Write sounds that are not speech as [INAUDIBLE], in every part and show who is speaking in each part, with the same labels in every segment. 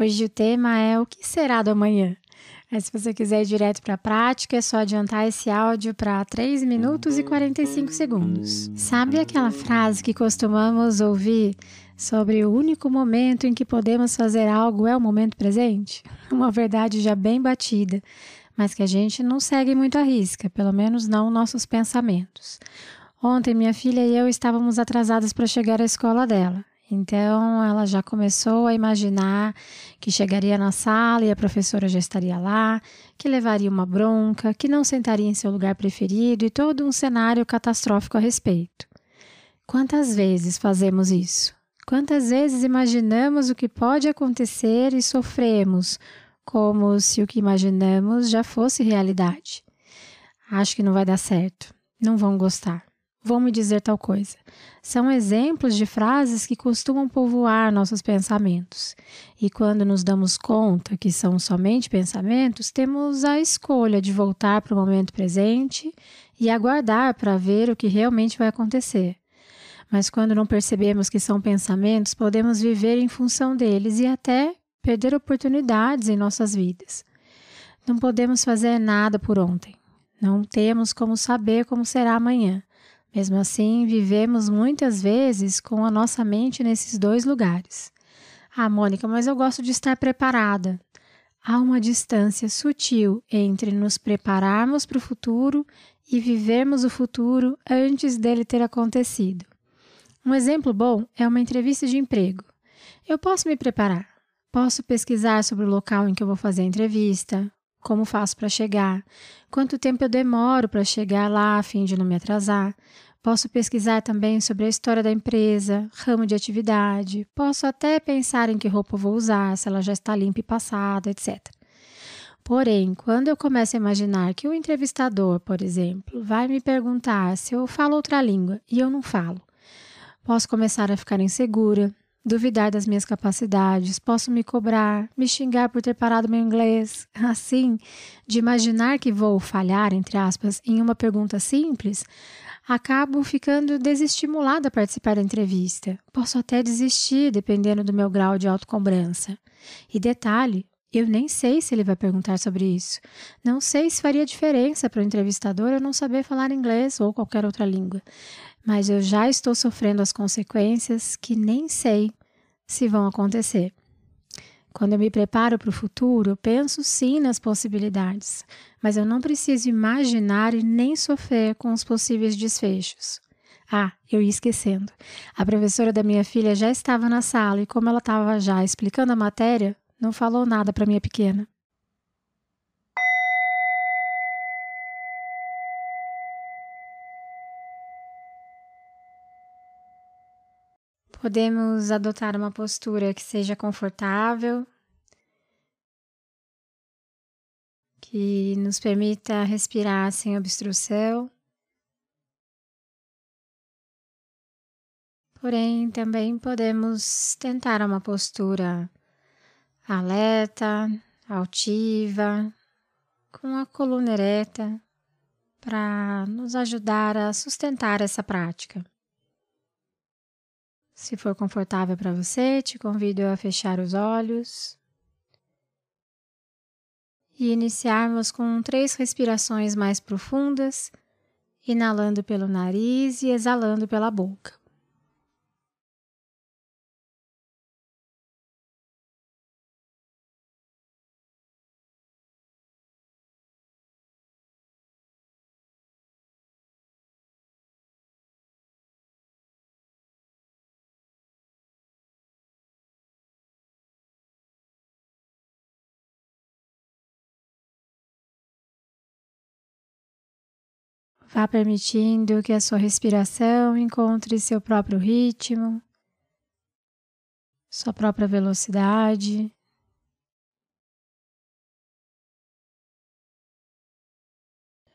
Speaker 1: Hoje o tema é o que será do amanhã. Mas se você quiser ir direto para a prática, é só adiantar esse áudio para 3 minutos e 45 segundos. Sabe aquela frase que costumamos ouvir sobre o único momento em que podemos fazer algo é o momento presente? [LAUGHS] Uma verdade já bem batida, mas que a gente não segue muito à risca, pelo menos não nossos pensamentos. Ontem minha filha e eu estávamos atrasadas para chegar à escola dela. Então ela já começou a imaginar que chegaria na sala e a professora já estaria lá, que levaria uma bronca, que não sentaria em seu lugar preferido e todo um cenário catastrófico a respeito. Quantas vezes fazemos isso? Quantas vezes imaginamos o que pode acontecer e sofremos, como se o que imaginamos já fosse realidade? Acho que não vai dar certo, não vão gostar vão me dizer tal coisa. São exemplos de frases que costumam povoar nossos pensamentos. E quando nos damos conta que são somente pensamentos, temos a escolha de voltar para o momento presente e aguardar para ver o que realmente vai acontecer. Mas quando não percebemos que são pensamentos, podemos viver em função deles e até perder oportunidades em nossas vidas. Não podemos fazer nada por ontem. Não temos como saber como será amanhã. Mesmo assim, vivemos muitas vezes com a nossa mente nesses dois lugares. Ah, Mônica, mas eu gosto de estar preparada. Há uma distância sutil entre nos prepararmos para o futuro e vivermos o futuro antes dele ter acontecido. Um exemplo bom é uma entrevista de emprego. Eu posso me preparar, posso pesquisar sobre o local em que eu vou fazer a entrevista, como faço para chegar? Quanto tempo eu demoro para chegar lá a fim de não me atrasar? Posso pesquisar também sobre a história da empresa, ramo de atividade. Posso até pensar em que roupa vou usar, se ela já está limpa e passada, etc. Porém, quando eu começo a imaginar que o entrevistador, por exemplo, vai me perguntar se eu falo outra língua e eu não falo, posso começar a ficar insegura, duvidar das minhas capacidades, posso me cobrar, me xingar por ter parado meu inglês. [LAUGHS] Assim, de imaginar que vou falhar, entre aspas, em uma pergunta simples, acabo ficando desestimulada a participar da entrevista. Posso até desistir, dependendo do meu grau de autocobrança. E detalhe, eu nem sei se ele vai perguntar sobre isso. Não sei se faria diferença para o entrevistador eu não saber falar inglês ou qualquer outra língua. Mas eu já estou sofrendo as consequências que nem sei se vão acontecer. Quando eu me preparo para o futuro, eu penso sim nas possibilidades, mas eu não preciso imaginar e nem sofrer com os possíveis desfechos. Ah, eu ia esquecendo. A professora da minha filha já estava na sala e, como ela estava já explicando a matéria, não falou nada para minha pequena. Podemos adotar uma postura que seja confortável, que nos permita respirar sem obstrução. Porém, também podemos tentar uma postura alerta, altiva, com a coluna ereta, para nos ajudar a sustentar essa prática. Se for confortável para você, te convido a fechar os olhos e iniciarmos com três respirações mais profundas, inalando pelo nariz e exalando pela boca. Vá permitindo que a sua respiração encontre seu próprio ritmo, sua própria velocidade.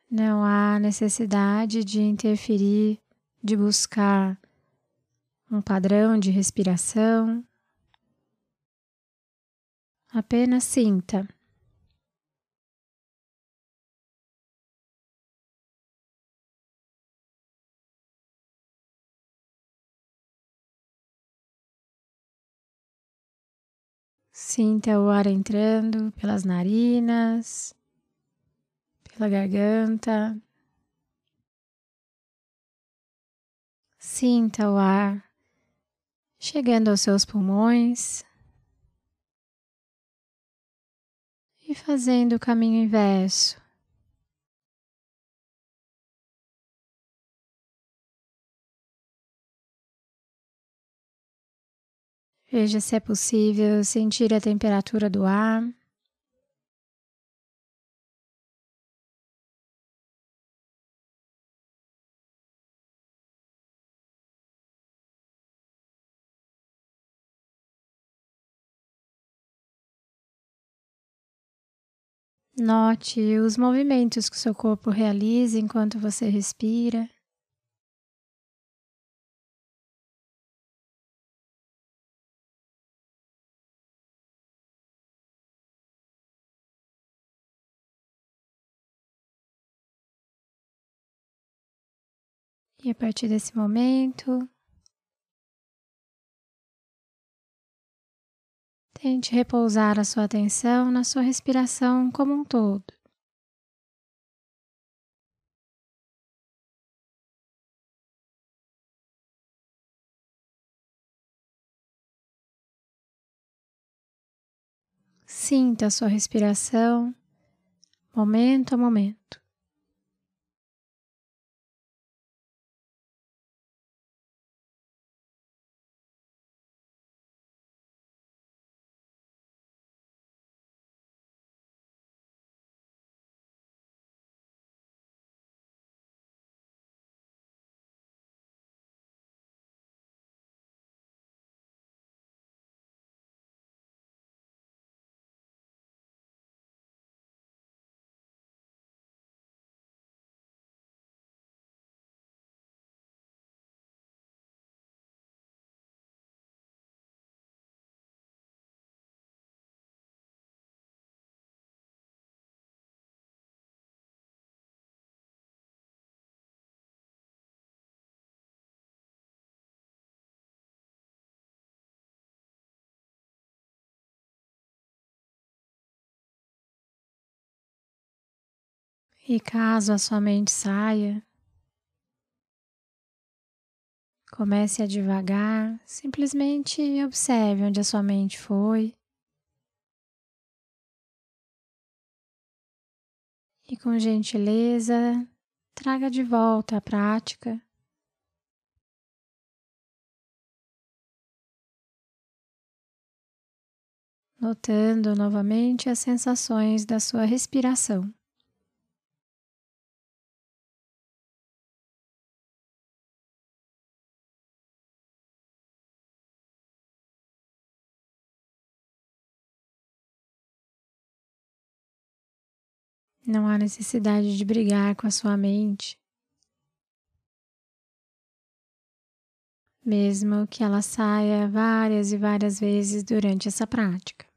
Speaker 1: Não há necessidade de interferir, de buscar um padrão de respiração. Apenas sinta. Sinta o ar entrando pelas narinas, pela garganta. Sinta o ar chegando aos seus pulmões e fazendo o caminho inverso. Veja se é possível sentir a temperatura do ar. Note os movimentos que o seu corpo realiza enquanto você respira. E a partir desse momento, tente repousar a sua atenção na sua respiração como um todo. Sinta a sua respiração momento a momento. E caso a sua mente saia, comece a devagar, simplesmente observe onde a sua mente foi. E com gentileza, traga de volta a prática. Notando novamente as sensações da sua respiração. Não há necessidade de brigar com a sua mente. Mesmo que ela saia várias e várias vezes durante essa prática.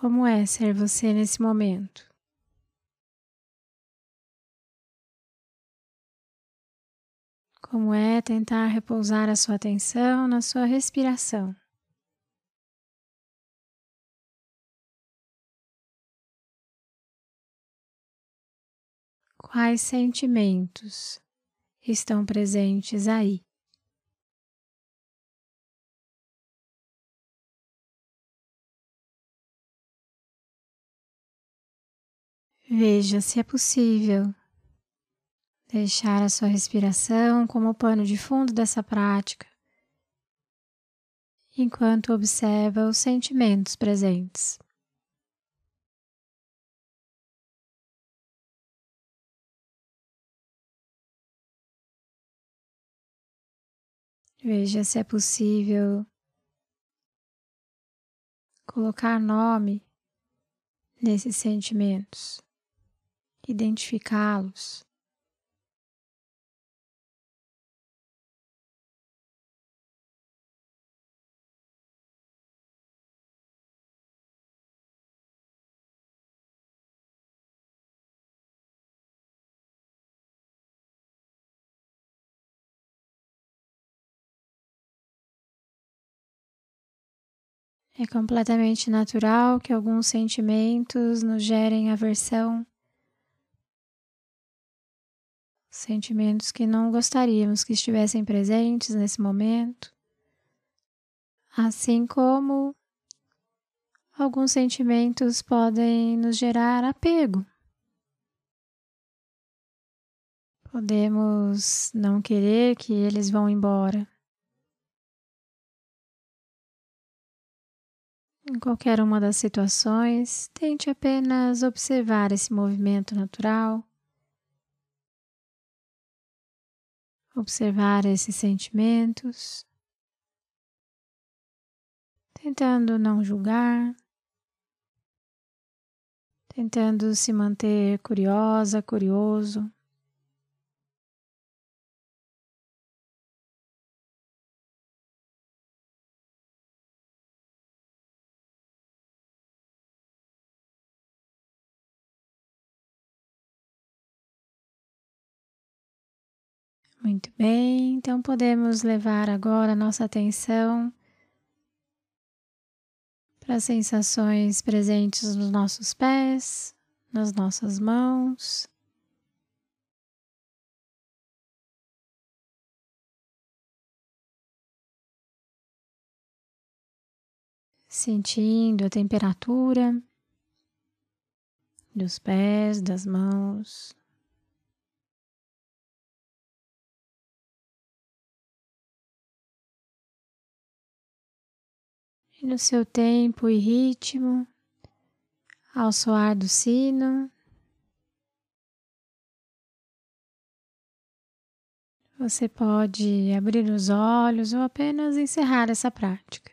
Speaker 1: Como é ser você nesse momento? Como é tentar repousar a sua atenção na sua respiração? Quais sentimentos estão presentes aí? Veja se é possível deixar a sua respiração como pano de fundo dessa prática, enquanto observa os sentimentos presentes. Veja se é possível colocar nome nesses sentimentos identificá-los. É completamente natural que alguns sentimentos nos gerem aversão sentimentos que não gostaríamos que estivessem presentes nesse momento, assim como alguns sentimentos podem nos gerar apego. Podemos não querer que eles vão embora. Em qualquer uma das situações, tente apenas observar esse movimento natural observar esses sentimentos, tentando não julgar, tentando se manter curiosa, curioso. Muito bem, então podemos levar agora nossa atenção para as sensações presentes nos nossos pés, nas nossas mãos. Sentindo a temperatura dos pés, das mãos. E no seu tempo e ritmo, ao soar do sino, você pode abrir os olhos ou apenas encerrar essa prática.